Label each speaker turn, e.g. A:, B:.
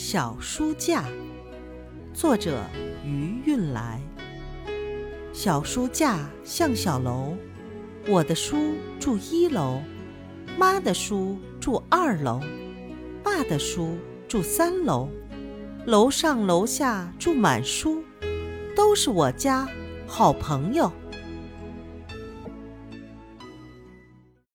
A: 小书架作者余运来。小书架像小楼我的书住一楼妈的书住二楼爸的书住三楼楼上楼下住满书都是我家好朋友。